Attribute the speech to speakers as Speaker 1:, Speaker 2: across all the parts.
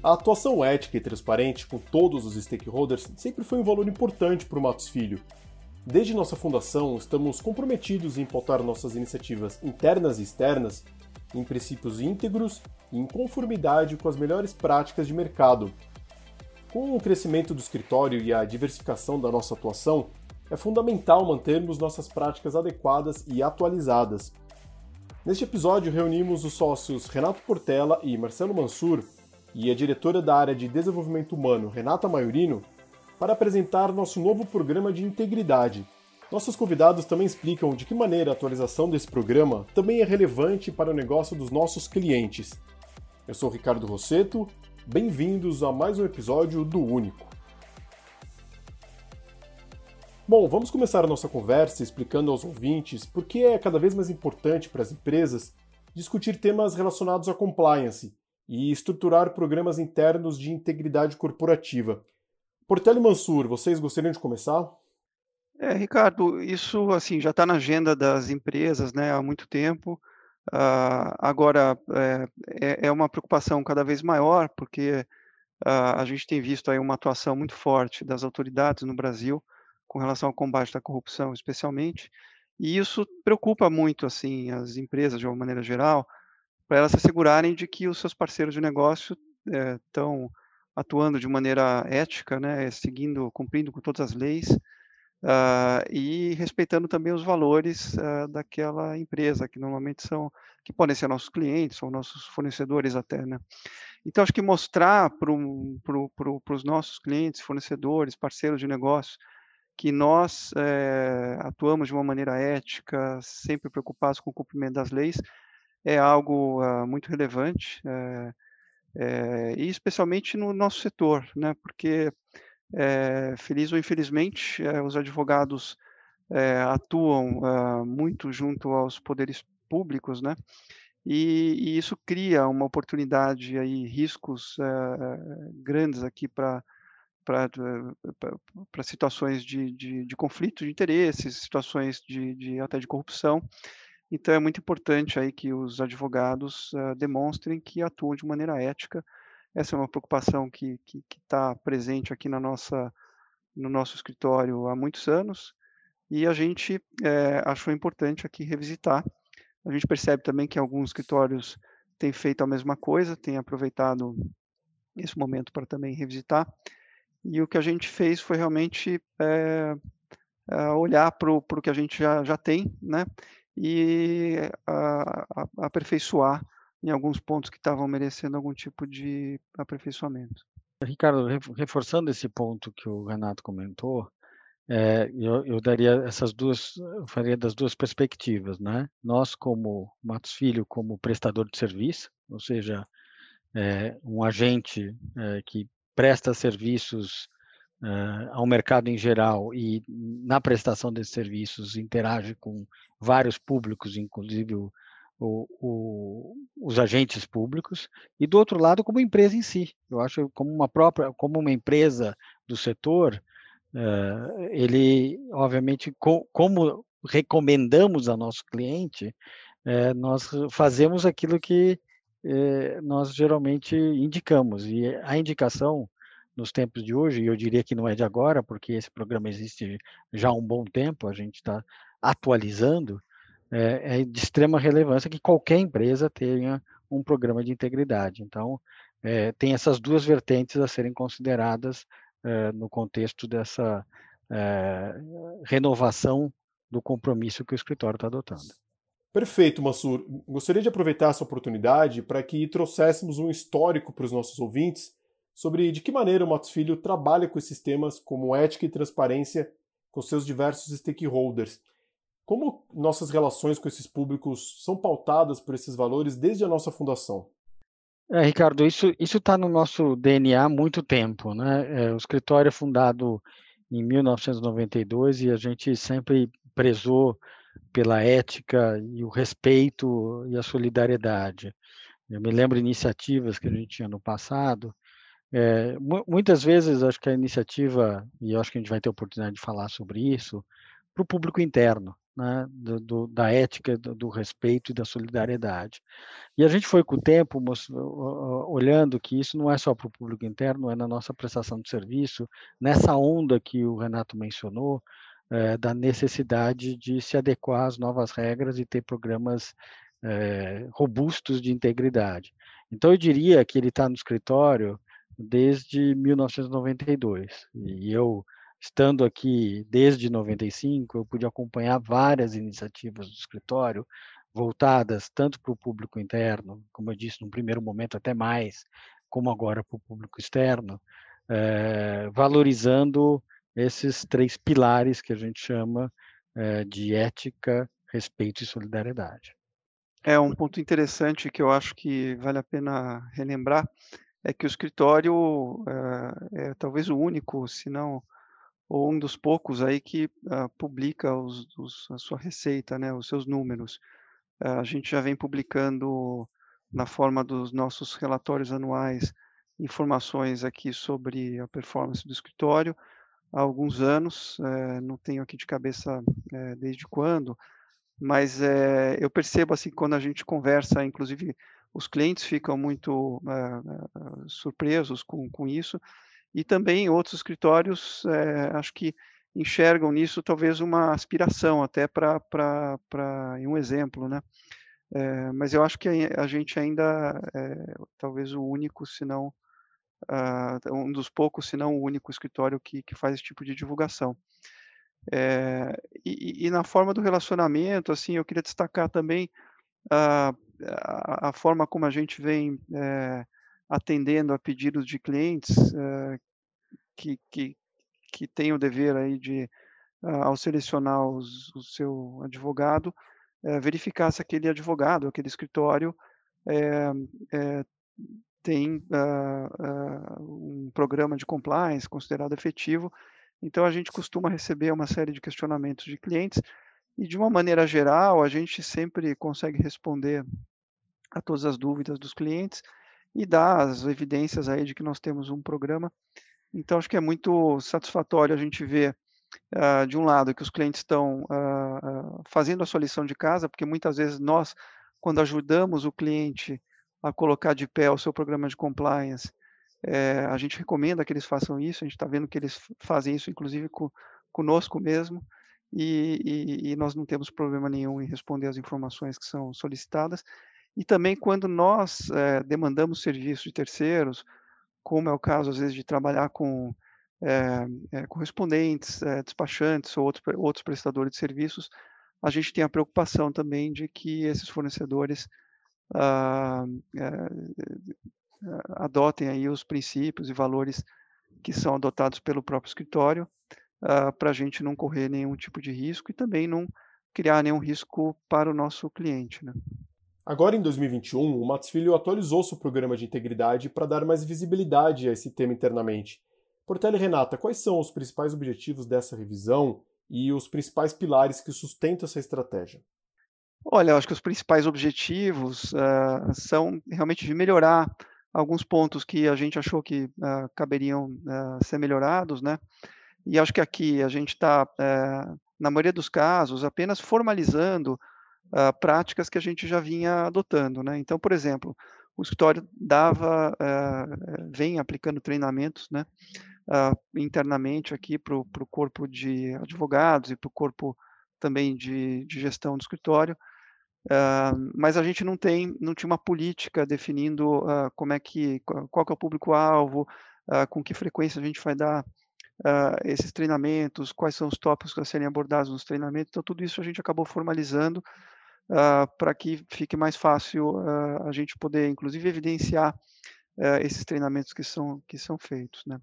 Speaker 1: A atuação ética e transparente com todos os stakeholders sempre foi um valor importante para o Matos Filho. Desde nossa fundação, estamos comprometidos em pautar nossas iniciativas internas e externas em princípios íntegros e em conformidade com as melhores práticas de mercado. Com o crescimento do escritório e a diversificação da nossa atuação, é fundamental mantermos nossas práticas adequadas e atualizadas. Neste episódio, reunimos os sócios Renato Portela e Marcelo Mansur e a diretora da área de desenvolvimento humano, Renata Maiorino, para apresentar nosso novo programa de integridade. Nossos convidados também explicam de que maneira a atualização desse programa também é relevante para o negócio dos nossos clientes. Eu sou Ricardo Rosseto, bem-vindos a mais um episódio do Único. Bom, vamos começar a nossa conversa explicando aos ouvintes por que é cada vez mais importante para as empresas discutir temas relacionados à compliance e estruturar programas internos de integridade corporativa. Portela Mansur, vocês gostariam de começar?
Speaker 2: É, Ricardo, isso assim já está na agenda das empresas né, há muito tempo. Uh, agora, é, é, uma preocupação cada vez maior, porque uh, a gente tem visto aí uma atuação muito forte das autoridades no Brasil com relação ao combate da corrupção, especialmente, e isso preocupa muito assim as empresas de uma maneira geral, para elas se assegurarem de que os seus parceiros de negócio estão é, atuando de maneira ética, né, seguindo, cumprindo com todas as leis uh, e respeitando também os valores uh, daquela empresa, que normalmente são, que podem ser nossos clientes ou nossos fornecedores até, né. Então, acho que mostrar para pro, pro, os nossos clientes, fornecedores, parceiros de negócio, que nós é, atuamos de uma maneira ética, sempre preocupados com o cumprimento das leis, é algo uh, muito relevante, é, é, e especialmente no nosso setor, né, porque, feliz ou infelizmente, os advogados atuam uh, muito junto aos poderes públicos, né, e, e isso cria uma oportunidade aí, riscos grandes aqui para para situações de, de, de, conflito de interesses, situações de, de, até de corrupção. Então é muito importante aí que os advogados uh, demonstrem que atuam de maneira ética. Essa é uma preocupação que está presente aqui na nossa, no nosso escritório há muitos anos e a gente é, achou importante aqui revisitar. A gente percebe também que alguns escritórios têm feito a mesma coisa, têm aproveitado esse momento para também revisitar. E o que a gente fez foi realmente é, olhar para o que a gente já, já tem, né? E a, a, aperfeiçoar em alguns pontos que estavam merecendo algum tipo de aperfeiçoamento.
Speaker 3: Ricardo, reforçando esse ponto que o Renato comentou, é, eu, eu, daria essas duas, faria das duas perspectivas, né? Nós como Matos Filho, como prestador de serviço, ou seja, é, um agente é, que presta serviços uh, ao mercado em geral e na prestação desses serviços interage com vários públicos, inclusive o, o, o, os agentes públicos, e do outro lado como empresa em si. Eu acho como uma própria, como uma empresa do setor, uh, ele obviamente co, como recomendamos a nosso cliente, uh, nós fazemos aquilo que eh, nós geralmente indicamos. E a indicação nos tempos de hoje, e eu diria que não é de agora, porque esse programa existe já há um bom tempo, a gente está atualizando, é, é, de extrema relevância que qualquer empresa tenha um programa de integridade. Então, é, tem essas duas vertentes a serem consideradas é, no contexto dessa é, renovação do compromisso que o escritório está adotando.
Speaker 1: Perfeito, Mansur. Gostaria de aproveitar essa oportunidade para que trouxéssemos um histórico para os nossos ouvintes sobre de que maneira o Matos Filho trabalha com esses temas como ética e transparência com seus diversos stakeholders. Como nossas relações com esses públicos são pautadas por esses valores desde a nossa fundação?
Speaker 3: É, Ricardo, isso está no nosso DNA há muito tempo. Né? É, o escritório é fundado em 1992 e a gente sempre prezou pela ética e o respeito e a solidariedade. Eu me lembro de iniciativas que a gente tinha no passado. É, muitas vezes, acho que a iniciativa, e acho que a gente vai ter oportunidade de falar sobre isso, para o público interno. né, do, do, da ética, do, do, respeito e da solidariedade. E a gente foi com o tempo olhando que isso não é só para o público interno, é na nossa prestação de serviço, nessa onda que o Renato mencionou, é, da necessidade de se adequar às novas regras e ter programas é, robustos de integridade. Então, eu diria que ele está no escritório desde 1992, e eu estando aqui desde 95, eu pude acompanhar várias iniciativas do escritório voltadas tanto para o público interno, como eu disse, num primeiro momento até mais, como agora para o público externo, é, valorizando esses três pilares que a gente chama é, de ética, respeito e solidariedade.
Speaker 2: É um ponto interessante que eu acho que vale a pena relembrar é que o escritório é, é talvez o único, se não ou um dos poucos aí que uh, publica os, os, a sua receita, né, os seus números. Uh, a gente já vem publicando na forma dos nossos relatórios anuais informações aqui sobre a performance do escritório há alguns anos, eh, não tenho aqui de cabeça eh, desde quando, mas eh, eu percebo assim quando a gente conversa, inclusive os clientes ficam muito surpresos com, com isso, e também outros escritórios, é, acho que enxergam nisso talvez uma aspiração até para um exemplo, né? Mas eu acho que a, a gente ainda é talvez o único, se não uh, um dos poucos, se não o único escritório que, que faz esse tipo de divulgação. É, e, e, na forma do relacionamento, assim, eu queria destacar também uh, a, a, forma como a gente vem é, atendendo a pedidos de clientes uh, que, que, que têm o dever aí de, uh, ao selecionar os, o seu advogado, uh, verificar se aquele advogado, aquele escritório é, é, tem um programa de compliance considerado efetivo. Então, a gente costuma receber uma série de questionamentos de clientes e, de uma maneira geral, a gente sempre consegue responder a todas as dúvidas dos clientes e dá as evidências aí de que nós temos um programa. Então, acho que é muito satisfatório a gente ver, uh, de um lado, que os clientes estão uh, uh, fazendo a sua lição de casa, porque muitas vezes nós, quando ajudamos o cliente a colocar de pé o seu programa de compliance, é, a gente recomenda que eles façam isso, a gente está vendo que eles fazem isso, inclusive, com, conosco mesmo, e, e, e, nós não temos problema nenhum em responder as informações que são solicitadas. E também quando nós é, demandamos serviços de terceiros, como é o caso, às vezes, de trabalhar com é, é, correspondentes, despachantes ou outros, outros prestadores de serviços, a gente tem a preocupação também de que esses fornecedores ah, adotem aí os princípios e valores que são adotados pelo próprio escritório, ah, para a gente não correr nenhum tipo de risco e também não criar nenhum risco para o nosso cliente. Né?
Speaker 1: Agora, em 2021, o Matos Filho atualizou seu programa de integridade para dar mais visibilidade a esse tema internamente. Portela e Renata, quais são os principais objetivos dessa revisão e os principais pilares que sustentam essa estratégia?
Speaker 2: Olha, eu acho que os principais objetivos uh, são realmente de melhorar alguns pontos que a gente achou que uh, caberiam uh, ser melhorados, né? E acho que aqui a gente está, na maioria dos casos, apenas formalizando uh, práticas que a gente já vinha adotando. Né? Então, por exemplo, o escritório dava, uh, vem aplicando treinamentos né, uh, internamente aqui para o corpo de advogados e para o corpo também de, de, gestão do escritório, uh, mas a gente não tem, não tinha uma política definindo como é que, qual que é o público-alvo, com que frequência a gente vai dar esses treinamentos, quais são os tópicos a serem abordados nos treinamentos, então tudo isso a gente acabou formalizando uh, para que fique mais fácil uh, a gente poder, inclusive, evidenciar uh, esses treinamentos que são, que são feitos. Né?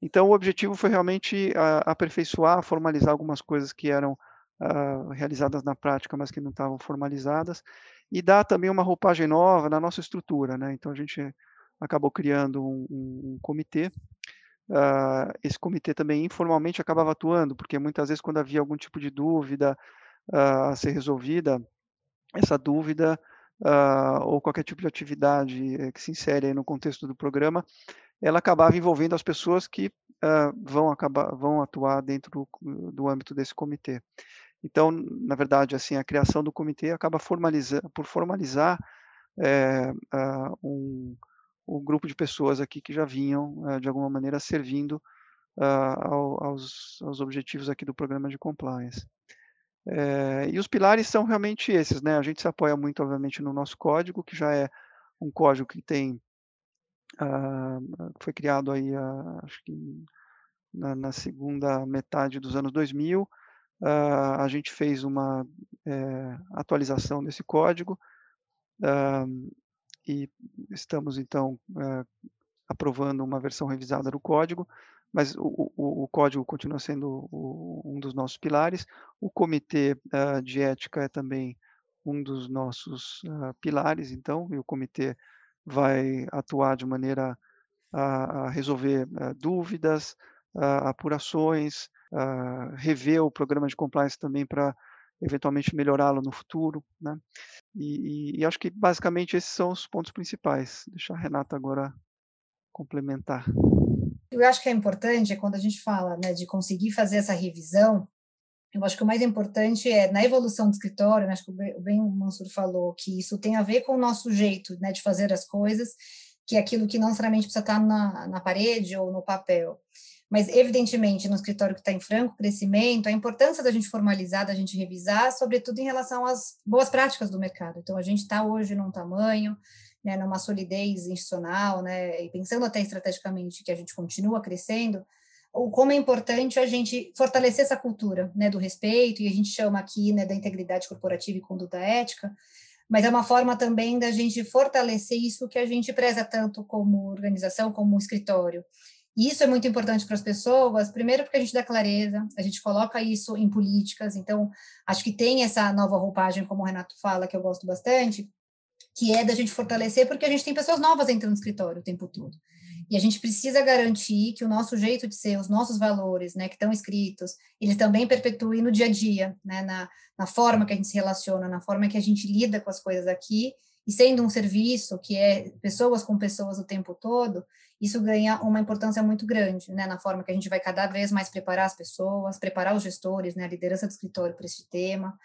Speaker 2: Então, o objetivo foi realmente aperfeiçoar, formalizar algumas coisas que eram realizadas na prática, mas que não estavam formalizadas, e dar também uma roupagem nova na nossa estrutura. Né? Então, a gente acabou criando um, um, um comitê Uh, esse comitê também informalmente acabava atuando, porque muitas vezes quando havia algum tipo de dúvida uh, a ser resolvida, essa dúvida uh, ou qualquer tipo de atividade eh, que se insere no contexto do programa, ela acabava envolvendo as pessoas que vão acabar vão atuar dentro do, do âmbito desse comitê. Então, na verdade, assim, a criação do comitê acaba formaliza por formalizar é, uh, um, um, grupo de pessoas aqui que já vinham, uh, de alguma maneira, servindo uh, ao, aos, aos, objetivos aqui do programa de compliance. É, e os pilares são realmente esses, né? A gente se apoia muito, obviamente, no nosso código, que já é um código que tem foi criado aí, acho que na, na, segunda metade dos anos 2000. a gente fez uma é, atualização desse código e estamos então eh, aprovando uma versão revisada do código, mas o, o, o código continua sendo o, um dos nossos pilares. O comitê uh, de ética é também um dos nossos uh, pilares, então, e o comitê vai atuar de maneira a, a resolver dúvidas, apurações, rever o programa de compliance também para eventualmente melhorá-lo no futuro, né? E, e, e, acho que basicamente esses são os pontos principais. Deixa a Renata agora complementar.
Speaker 4: Eu acho que é importante quando a gente fala né, de conseguir fazer essa revisão. Eu acho que o mais importante é na evolução do escritório, né, acho que o bem o Mansur falou que isso tem a ver com o nosso jeito né, de fazer as coisas, que é aquilo que não necessariamente precisa estar na, na parede ou no papel. Mas, evidentemente, no escritório que está em franco crescimento, a importância da gente formalizar, da gente revisar, sobretudo em relação às boas práticas do mercado. Então, a gente está hoje num tamanho, né, numa solidez institucional, né, e pensando até estrategicamente que a gente continua crescendo, o como é importante a gente fortalecer essa cultura, né, do respeito, e a gente chama aqui, né, da integridade corporativa e conduta ética, mas é uma forma também da gente fortalecer isso que a gente preza tanto como organização, como escritório, e isso é muito importante para as pessoas, primeiro porque a gente dá clareza, a gente coloca isso em políticas, então acho que tem essa nova roupagem, como o Renato fala, que eu gosto bastante, que é da gente fortalecer, porque a gente tem pessoas novas entrando no escritório o tempo todo. E a gente precisa garantir que o nosso jeito de ser, os nossos valores, né, que estão escritos, eles também perpetuem no dia a dia, né, na, na forma que a gente se relaciona, na forma que a gente lida com as coisas aqui, e sendo um serviço que é pessoas com pessoas o tempo todo, isso ganha uma importância muito grande, né, na forma que a gente vai cada vez mais preparar as pessoas, preparar os gestores, né, a liderança do escritório para esse tema.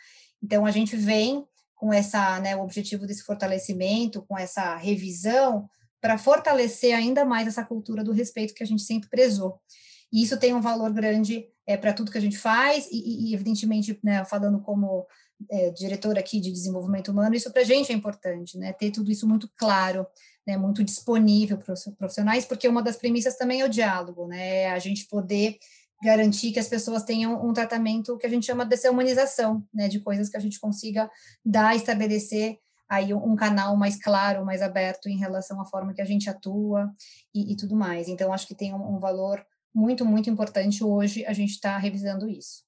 Speaker 4: Então, a gente vem com essa, né, o objetivo desse fortalecimento, com essa revisão, para fortalecer ainda mais essa cultura do respeito que a gente sempre prezou. E isso tem um valor grande é, para tudo que a gente faz, e, e evidentemente, né, falando como é, diretora aqui de desenvolvimento humano, isso para a gente é importante, né, ter tudo isso muito claro, né, muito disponível para os profissionais, porque uma das premissas também é o diálogo, né, é a gente poder garantir que as pessoas tenham um tratamento que a gente chama de humanização, né, de coisas que a gente consiga dar, estabelecer aí um canal mais claro, mais aberto em relação à forma que a gente atua e, e tudo mais. Então, acho que tem um, um valor muito, muito importante hoje a gente está revisando isso.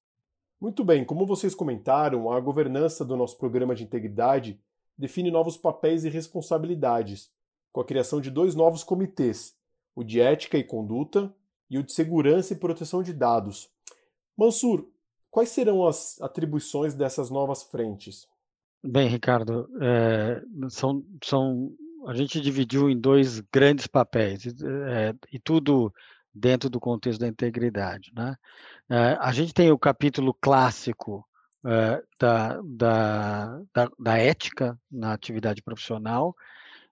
Speaker 1: Muito bem, como vocês comentaram, a governança do nosso programa de integridade define novos papéis e responsabilidades, com a criação de dois novos comitês, o de ética e conduta e o de segurança e proteção de dados. Mansur, quais serão as atribuições dessas novas frentes?
Speaker 3: Bem, Ricardo, é, são, são, a gente dividiu em dois grandes papéis, é, e tudo dentro do contexto da integridade. Né? É, a gente tem o capítulo clássico é, da, da, da, da, ética na atividade profissional,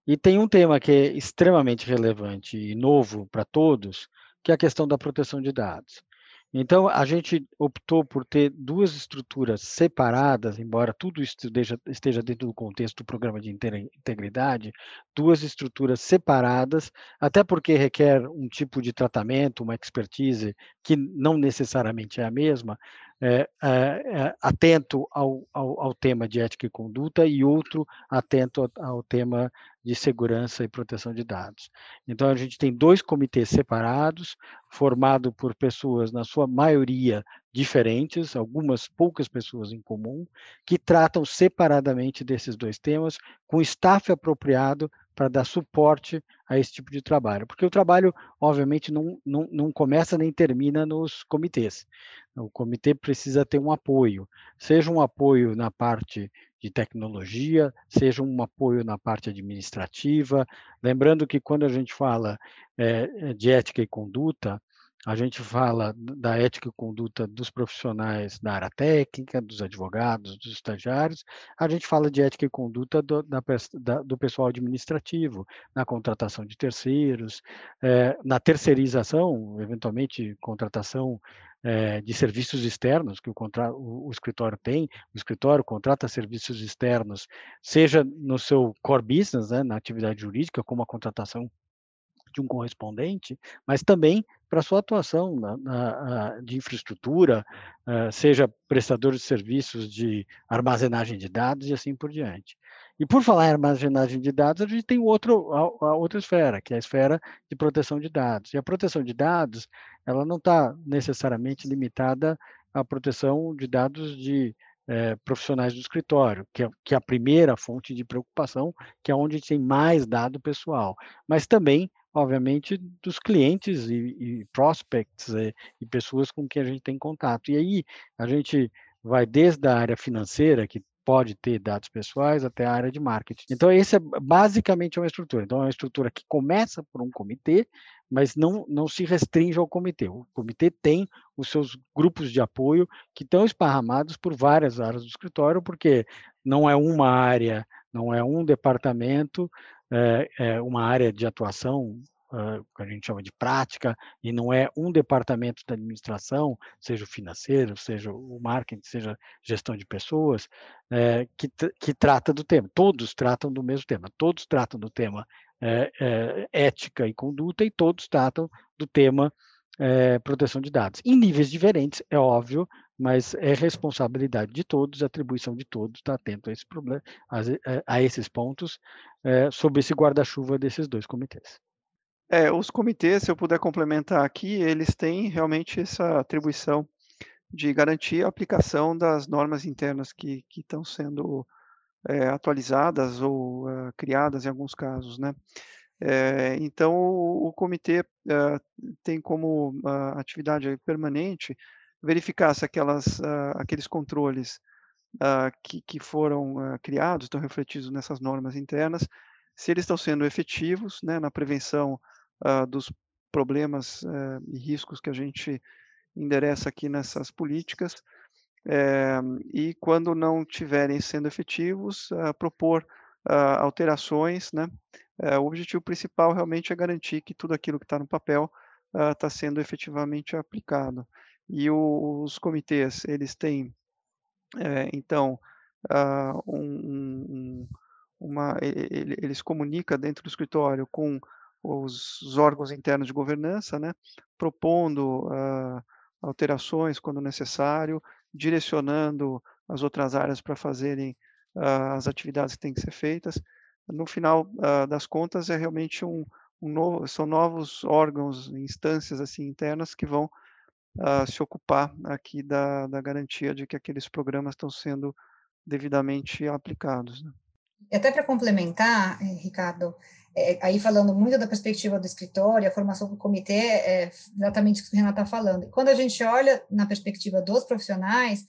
Speaker 3: e tem um tema que é extremamente relevante e novo para todos, que é a questão da proteção de dados. Então, a gente optou por ter duas estruturas separadas, embora tudo esteja, esteja dentro do contexto do programa de integridade, duas estruturas separadas, até porque requer um tipo de tratamento, uma expertise que não necessariamente é a mesma, é, é, é, atento ao, ao, ao, tema de ética e conduta e outro atento ao, tema de segurança e proteção de dados. Então, a gente tem dois comitês separados, formado por pessoas, na sua maioria, diferentes, algumas poucas pessoas em comum, que tratam separadamente desses dois temas, com staff apropriado para dar suporte a esse tipo de trabalho. Porque o trabalho, obviamente, não, não, não começa nem termina nos comitês. O comitê precisa ter um apoio, seja um apoio na parte de tecnologia, seja um apoio na parte administrativa. Lembrando que quando a gente fala é, de ética e conduta, a gente fala da ética e conduta dos profissionais da área técnica, dos advogados, dos estagiários, a gente fala de ética e conduta do, da, da, do pessoal administrativo, na contratação de terceiros, é, na terceirização, eventualmente contratação é, de serviços externos que o, contra, o, o, escritório tem, o escritório contrata serviços externos, seja no seu core business, né, na atividade jurídica, como a contratação de um correspondente, mas também para sua atuação na, na, de infraestrutura, uh, seja prestador de serviços de armazenagem de dados e assim por diante. E por falar em armazenagem de dados, a gente tem outro, a, a outra esfera, que é a esfera de proteção de dados. E a proteção de dados, ela não está necessariamente limitada à proteção de dados de é, profissionais do escritório, que é, que é a primeira fonte de preocupação, que é onde tem mais dado pessoal, mas também obviamente, dos clientes e, e prospects e, eh, e, pessoas com quem a gente tem contato. E aí a gente vai desde a área financeira, que pode ter dados pessoais, até a área de marketing. Então, esse é basicamente uma estrutura. Então, é uma estrutura que começa por um comitê, mas não, não se restringe ao comitê. O comitê tem os seus grupos de apoio que estão esparramados por várias áreas do escritório, porque não é uma área, não é um departamento, é, é uma área de atuação uh, que a gente chama de prática, e não é um departamento da administração, seja o financeiro, seja o marketing, seja gestão de pessoas, é, que, que trata do tema. Todos tratam do mesmo tema, todos tratam do tema é, é, ética e conduta, e todos tratam do tema proteção de dados. Em níveis diferentes, é óbvio, mas é responsabilidade de todos, atribuição de todos estar atento a, esse problema, a, a esses pontos, é, sob esse guarda-chuva desses dois comitês.
Speaker 2: É, os comitês, se eu puder complementar aqui, eles têm realmente essa atribuição de garantir a aplicação das normas internas que, que estão sendo é, atualizadas ou uh, criadas em alguns casos, né? É, então, o, o comitê uh, tem como atividade permanente verificar se aquelas, aqueles controles uh, que, que, foram uh, criados, estão refletidos nessas normas internas, se eles estão sendo efetivos né, na prevenção uh, dos problemas eh, e riscos que a gente endereça aqui nessas políticas, eh, e quando não estiverem sendo efetivos, propor alterações. Né? Eh, o objetivo principal realmente é garantir que tudo aquilo que está no papel está sendo efetivamente aplicado. E o, os comitês, eles têm é, então, uh, um, um, uma, ele, eles comunicam dentro do escritório com os, os, órgãos internos de governança, né, propondo uh, alterações quando necessário, direcionando as outras áreas para fazerem uh, as atividades que têm que ser feitas. No final das contas, é realmente um, um novo, são novos órgãos, instâncias assim internas que vão se ocupar aqui da, da garantia de que aqueles programas estão sendo devidamente aplicados. Né?
Speaker 4: Até para complementar, eh, Ricardo, é, aí falando muito da perspectiva do escritório, a formação do comitê é exatamente o que o Renato está falando. Quando a gente olha na perspectiva dos profissionais,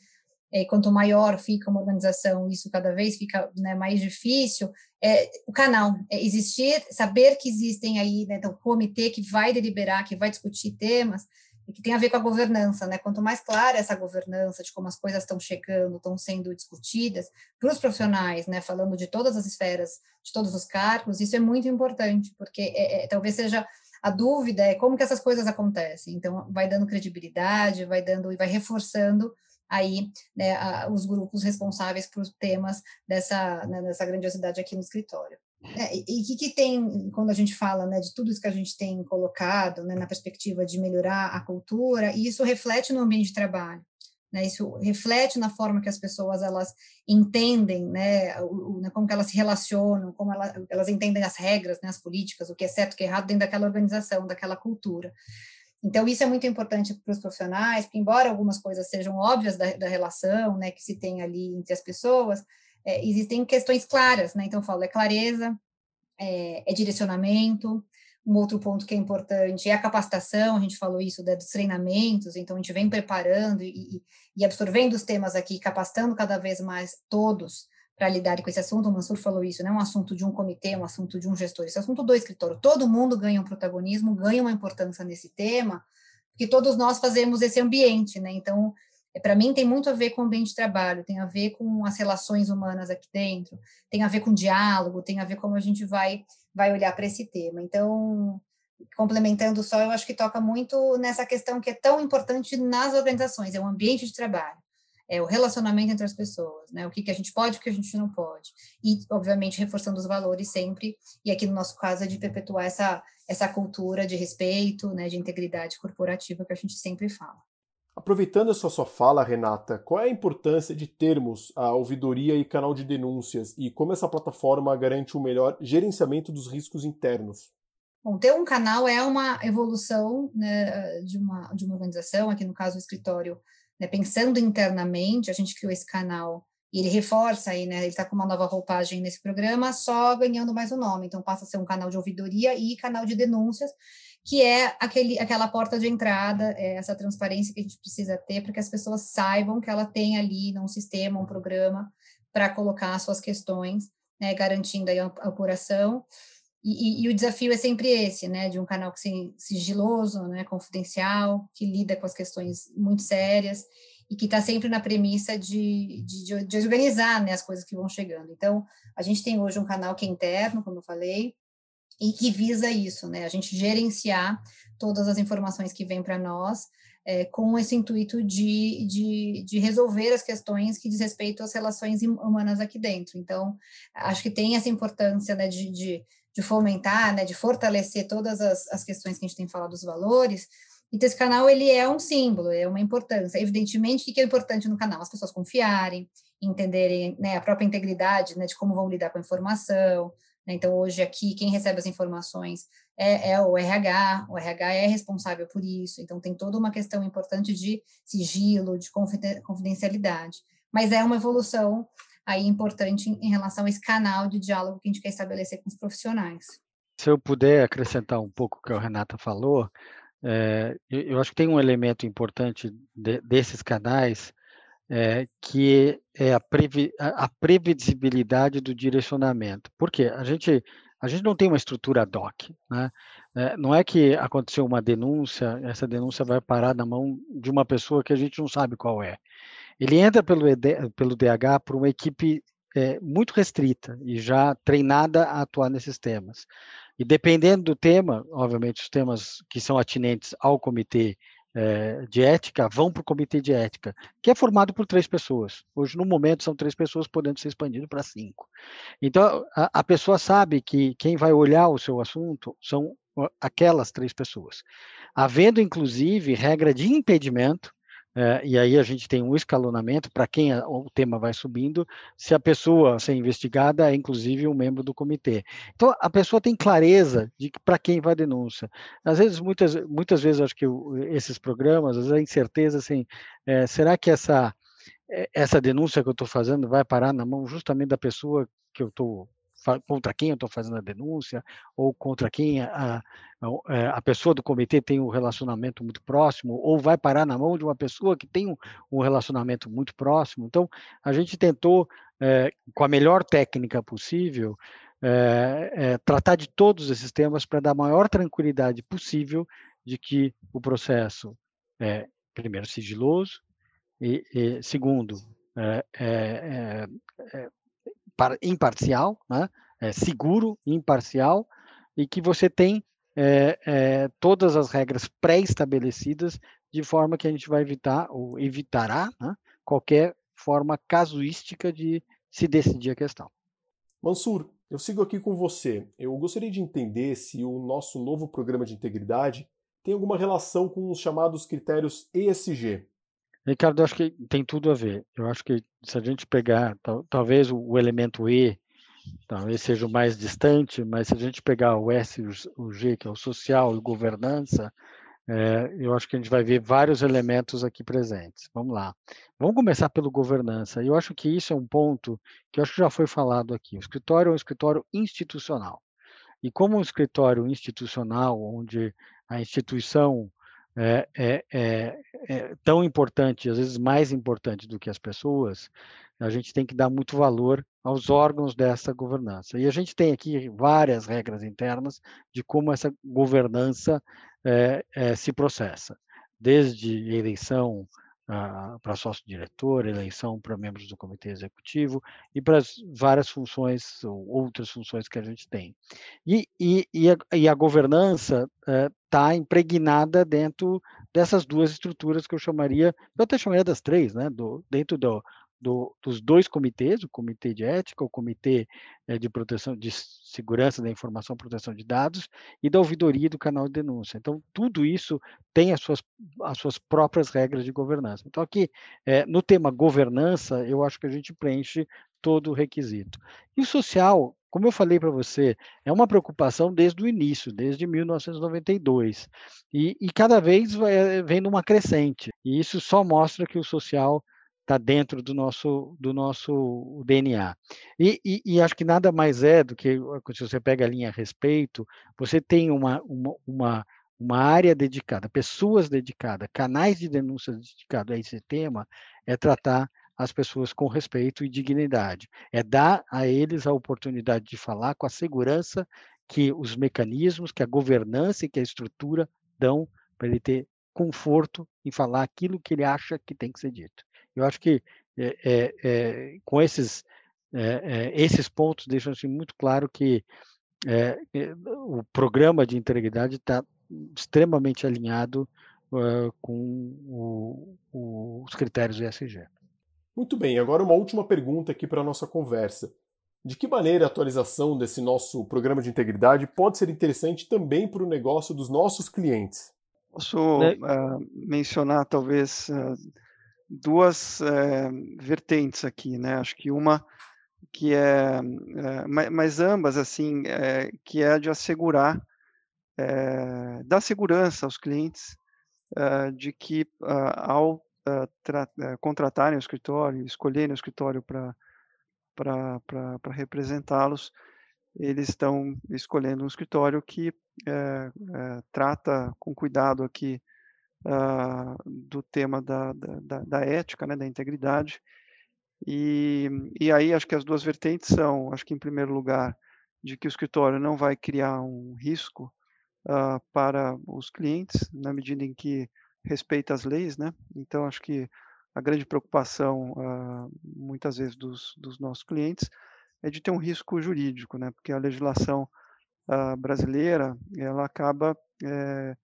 Speaker 4: é, quanto maior fica uma organização, isso cada vez fica né, mais difícil, é, o canal, é existir, saber que existem aí, né, então, o comitê que vai deliberar, que vai discutir temas, e que tem a ver com a governança, né? Quanto mais clara essa governança de como as coisas estão chegando, estão sendo discutidas para os profissionais, né? Falando de todas as esferas, de todos os cargos, isso é muito importante, porque é, é, talvez seja a dúvida é como que essas coisas acontecem. Então, vai dando credibilidade, vai dando e vai reforçando aí né, a, os grupos responsáveis por temas dessa, né, dessa grandiosidade aqui no escritório. É, e o que, que, tem, quando a gente fala né, de tudo isso que a gente tem colocado né, na perspectiva de melhorar a cultura, e isso reflete no ambiente de trabalho. Né, isso reflete na forma que as pessoas elas entendem, né, o, o, né, como que elas se relacionam, como elas, elas entendem as regras, né, as políticas, o que é certo, o que é errado dentro daquela organização, daquela cultura. Então, isso é muito importante para os profissionais, porque embora algumas coisas sejam óbvias da, da relação né, que se tem ali entre as pessoas, é, existem questões claras, né? Então, eu falo, é clareza, é, é, direcionamento. Um outro ponto que é importante é a capacitação, a gente falou isso né, dos treinamentos, então a gente vem preparando e, e absorvendo os temas aqui, capacitando cada vez mais todos para lidar com esse assunto. O Mansur falou isso, não é um assunto de um comitê, um assunto de um gestor, esse é assunto do escritório. Todo mundo ganha um protagonismo, ganha uma importância nesse tema, porque todos nós fazemos esse ambiente, né? Então, para mim tem muito a ver com o ambiente de trabalho, tem a ver com as relações humanas aqui dentro, tem a ver com diálogo, tem a ver como a gente vai vai olhar para esse tema. Então, complementando só, eu acho que toca muito nessa questão que é tão importante nas organizações, é o ambiente de trabalho, é o relacionamento entre as pessoas, né? O que, que a gente pode, o que a gente não pode. E, obviamente, reforçando os valores sempre, e aqui no nosso caso é de perpetuar essa, essa cultura de respeito, né, de integridade corporativa que a gente sempre fala.
Speaker 1: Aproveitando essa sua fala, Renata, qual é a importância de termos a ouvidoria e canal de denúncias e como essa plataforma garante um melhor gerenciamento dos riscos internos?
Speaker 4: Bom, ter um canal é uma evolução né, de, uma, de uma organização, aqui no caso o escritório, né, pensando internamente, a gente criou esse canal e ele reforça aí, né, ele está com uma nova roupagem nesse programa, só ganhando mais o um nome, então passa a ser um canal de ouvidoria e canal de denúncias, que é aquele, aquela porta de entrada, é essa transparência que a gente precisa ter para que as pessoas saibam que ela tem ali um sistema, um programa para colocar suas questões, né, garantindo aí a apuração. E, e, e, o desafio é sempre esse, né, de um canal que se, sigiloso, né, confidencial, que lida com as questões muito sérias e que está sempre na premissa de, de, de, organizar né, as coisas que vão chegando. Então, a gente tem hoje um canal que é interno, como eu falei, e que visa isso, né, a gente gerenciar todas as informações que vêm para nós, é, com esse intuito de, de, de, resolver as questões que diz respeito às relações humanas aqui dentro. Então, acho que tem essa importância né, de, de de fomentar, né, de fortalecer todas as, as questões que a gente tem falado dos valores. Então, esse canal, ele é um símbolo, é uma importância. Evidentemente, o que é importante no canal? As pessoas confiarem, entenderem né, a própria integridade né, de como vão lidar com a informação. Né? Então, hoje aqui, quem recebe as informações é, é, o RH, o RH é responsável por isso. Então, tem toda uma questão importante de sigilo, de confidencialidade. Mas é uma evolução aí importante em, relação a esse canal de diálogo que a gente quer estabelecer com os profissionais.
Speaker 3: Se eu puder acrescentar um pouco o que a Renata falou, é, eu, acho que tem um elemento importante de, desses canais é, que é a, previ, a, previsibilidade do direcionamento. Por quê? A gente, a gente não tem uma estrutura ad hoc. Né? É, não é que aconteceu uma denúncia, essa denúncia vai parar na mão de uma pessoa que a gente não sabe qual é. Ele entra pelo, ED, pelo DH por uma equipe é, muito restrita e já treinada a atuar nesses temas. E dependendo do tema, obviamente os temas que são atinentes ao comitê é, de ética vão para o comitê de ética, que é formado por três pessoas. Hoje, no momento, são três pessoas, podendo ser expandido para cinco. Então, a, a pessoa sabe que quem vai olhar o seu assunto são aquelas três pessoas. Havendo, inclusive, regra de impedimento é, e aí a gente tem um escalonamento para quem a, o tema vai subindo, se a pessoa ser investigada é inclusive um membro do comitê. Então a pessoa tem clareza de para quem vai a denúncia. Às vezes, muitas, muitas vezes, acho que esses programas, às vezes a incerteza assim, é, será que essa, é, essa denúncia que eu estou fazendo vai parar na mão justamente da pessoa que eu estou contra quem eu estou fazendo a denúncia, ou contra quem a, a, é, a, pessoa do comitê tem um relacionamento muito próximo, ou vai parar na mão de uma pessoa que tem um, um relacionamento muito próximo. Então, a gente tentou, é, com a melhor técnica possível, é, é, tratar de todos esses temas para dar a maior tranquilidade possível de que o processo é, primeiro, sigiloso, e, e segundo, é, é, imparcial, né? é, seguro, imparcial, e que você tem é, é, todas as regras pré-estabelecidas de forma que a gente vai evitar ou evitará né, qualquer forma casuística de se decidir a questão.
Speaker 1: Mansur, eu sigo aqui com você. Eu gostaria de entender se o nosso novo programa de integridade tem alguma relação com os chamados critérios ESG.
Speaker 3: Ricardo, eu acho que tem tudo a ver. Eu acho que se a gente pegar, tal, talvez o, o, elemento E, talvez seja o mais distante, mas se a gente pegar o S e o G, que é o social e governança, é, eu acho que a gente vai ver vários elementos aqui presentes. Vamos lá. Vamos começar pelo governança. Eu acho que isso é um ponto que eu acho que já foi falado aqui. O escritório é um escritório institucional. E como um escritório institucional, onde a instituição é, é, é, é, tão importante, às vezes mais importante do que as pessoas, a gente tem que dar muito valor aos órgãos dessa governança. E a gente tem aqui várias regras internas de como essa governança é, é, se processa. desde eleição para sócio-diretor, eleição para membros do comitê executivo e para as várias funções ou outras funções que a gente tem. E, e, e, a, e a, governança está impregnada dentro dessas duas estruturas que eu chamaria, eu até chamaria das três, né, do, dentro do, do, dos dois comitês, o comitê de ética, o comitê é, de proteção de segurança da informação, proteção de dados e da ouvidoria do canal de denúncia. Então tudo isso tem as suas as suas próprias regras de governança. Então aqui é, no tema governança eu acho que a gente preenche todo o requisito. E o social, como eu falei para você, é uma preocupação desde o início, desde 1992, e, e cada vez vai, vem numa crescente. E isso só mostra que o social está dentro do nosso, do nosso DNA. E, e, e, acho que nada mais é do que, se você pega a linha a respeito, você tem uma, uma, uma, uma área dedicada, pessoas dedicadas, canais de denúncia dedicados a esse tema, é tratar as pessoas com respeito e dignidade. É dar a eles a oportunidade de falar com a segurança que os mecanismos, que a governança e que a estrutura dão para ele ter conforto em falar aquilo que ele acha que tem que ser dito. Eu acho que é, é, é com esses, é, é, esses pontos deixam assim, muito claro que o programa de integridade está extremamente alinhado uh, com o, o, os critérios ESG.
Speaker 1: Muito bem, agora uma última pergunta aqui para a nossa conversa. De que maneira a atualização desse nosso programa de integridade pode ser interessante também para o negócio dos nossos clientes?
Speaker 2: Posso uh, mencionar, talvez, uh, duas é, vertentes aqui, né? Acho que uma que é, é mas ambas assim, é, que é de assegurar, dar segurança aos clientes de que ao contratarem o escritório, escolherem o escritório para para representá-los, eles estão escolhendo um escritório que trata com cuidado aqui uh, do tema da, da, da, ética, né, da integridade. E, e aí acho que as duas vertentes são, acho que em primeiro lugar, de que o escritório não vai criar um risco uh, para os clientes, na medida em que respeita as leis, né? Então acho que a grande preocupação, uh, muitas vezes, dos, dos, nossos clientes é de ter um risco jurídico, né? Porque a legislação uh, brasileira, ela acaba é,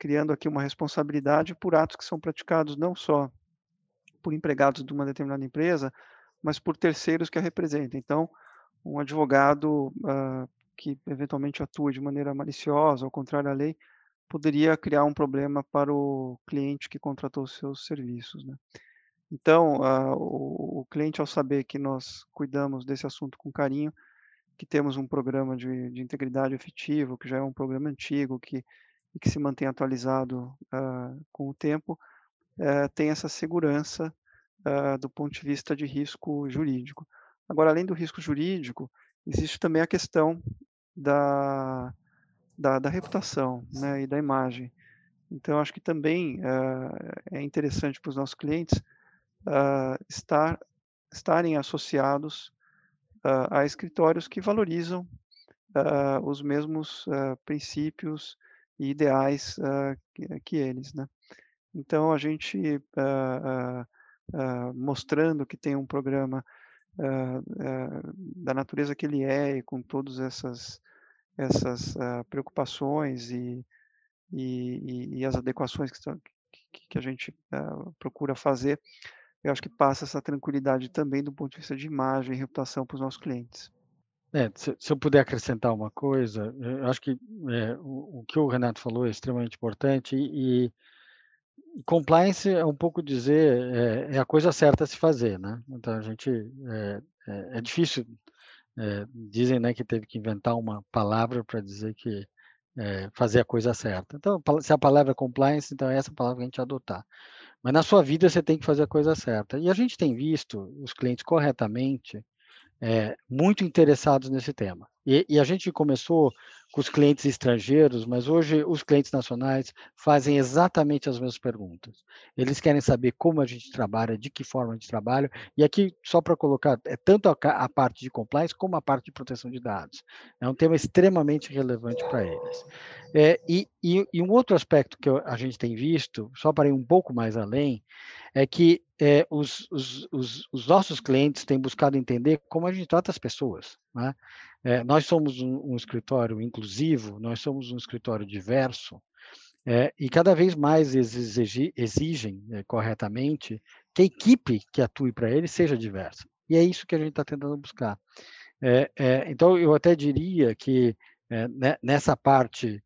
Speaker 2: criando aqui uma responsabilidade por atos que são praticados não só por empregados de uma determinada empresa, mas por terceiros que a representem. Então, um advogado uh, que eventualmente atua de maneira maliciosa, ao contrário à lei, poderia criar um problema para o cliente que contratou seus serviços. Né? Então, uh, o, o, cliente, ao saber que nós cuidamos desse assunto com carinho, que temos um programa de, de integridade efetivo, que já é um programa antigo, que e que se mantém atualizado uh, com o tempo, uh, tem essa segurança uh, do ponto de vista de risco jurídico. Agora, além do risco jurídico, existe também a questão da, da, da reputação né, e da imagem. Então, acho que também é interessante para os nossos clientes estar, estarem associados a escritórios que valorizam os mesmos princípios e ideais uh, que, eles, né? Então a gente uh, uh, mostrando que tem um programa da natureza que ele é e com todas essas essas preocupações e, e, e, as adequações que, que, que a gente procura fazer, eu acho que passa essa tranquilidade também do ponto de vista de imagem e reputação para os nossos clientes.
Speaker 3: É, se, se, eu puder acrescentar uma coisa, eu acho que é, o, o, que o Renato falou é extremamente importante e, e compliance é um pouco dizer é, é, a coisa certa a se fazer, né? Então a gente é, é, é difícil, é, dizem né que teve que inventar uma palavra para dizer que fazer a coisa certa. Então se a palavra é compliance, então é essa palavra que a gente adotar. Mas na sua vida você tem que fazer a coisa certa. E a gente tem visto os clientes corretamente é, muito interessados nesse tema. E, e, a gente começou com os clientes estrangeiros, mas hoje os clientes nacionais fazem exatamente as mesmas perguntas. Eles querem saber como a gente trabalha, de que forma a gente trabalha, e aqui, só para colocar, é tanto a, a, parte de compliance como a parte de proteção de dados. É um tema extremamente relevante para eles. É, e, e, e, um outro aspecto que a gente tem visto, só para ir um pouco mais além, é que é, os, os, os, os, nossos clientes têm buscado entender como a gente trata as pessoas. Né? É, nós somos um, um, escritório inclusivo, nós somos um escritório diverso, é, e cada vez mais eles exigem, é, corretamente que a equipe que atue para eles seja diversa. E é isso que a gente está tentando buscar. É, é, então, eu até diria que né, nessa parte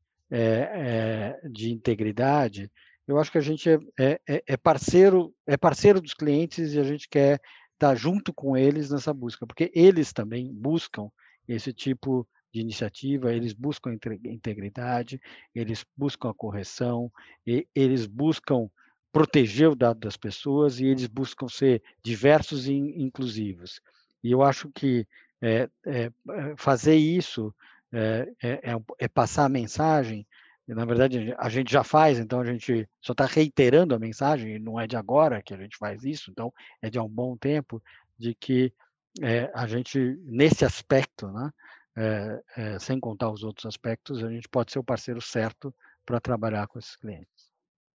Speaker 3: de integridade, eu acho que a gente é, é, é, é, parceiro é parceiro dos clientes e a gente quer estar junto com eles nessa busca, porque eles também buscam esse tipo de iniciativa, eles buscam integridade, eles buscam a correção, eles buscam proteger o dado das pessoas e eles buscam ser diversos e inclusivos. E eu acho que é, é, fazer isso é, é, é passar a mensagem na verdade, a gente já faz, então a gente só está reiterando a mensagem, e não é de agora que a gente faz isso, então é de há um bom tempo, de que é, a gente, nesse aspecto, né, é, é, sem contar os outros aspectos, a gente pode ser o parceiro certo para trabalhar com esses clientes.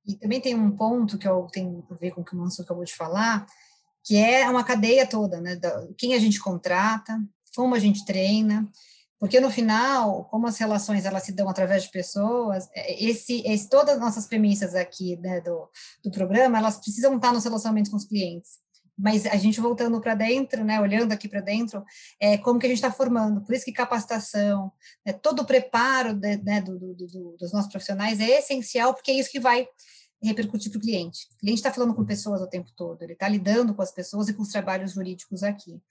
Speaker 4: E também tem um ponto que eu tenho a ver com o que o Manso acabou de falar, que é uma cadeia toda, né? Da, quem a gente contrata, como a gente treina, porque no final, como as relações elas se dão através de pessoas, é, esse, esse todas as nossas premissas aqui né, do, do programa, elas precisam estar nos relacionamentos com os clientes. Mas a gente voltando para dentro, né, olhando aqui para dentro, é como que a gente está formando. Por isso que capacitação, né, todo o preparo de, né, do, do, do, dos nossos profissionais é essencial, porque é isso que vai repercutir para o cliente. O cliente está falando com pessoas o tempo todo, ele está lidando com as pessoas e com os trabalhos jurídicos aqui.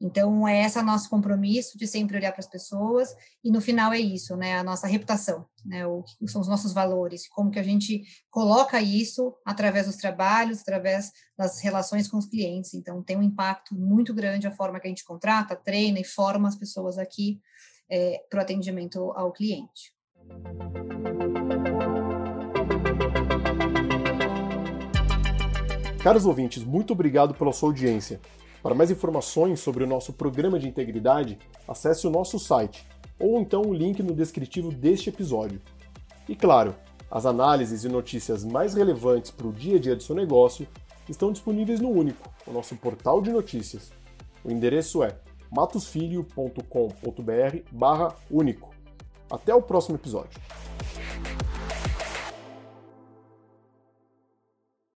Speaker 4: Então, é esse nosso compromisso de sempre olhar para as pessoas, e no final é isso, né, a nossa reputação, né, o são os nossos valores, como que a gente coloca isso através dos trabalhos, através das relações com os clientes. Então, tem um impacto muito grande a forma que a gente contrata, treina e forma as pessoas aqui é, para o atendimento ao cliente.
Speaker 1: Caros ouvintes, muito obrigado pela sua audiência. Para mais informações sobre o nosso programa de integridade, acesse o nosso site ou então o link no descritivo deste episódio. E claro, as análises e notícias mais relevantes para o dia a dia do seu negócio estão disponíveis no Único, o nosso portal de notícias. O endereço é matosfilho.com.br/único. Até o próximo episódio.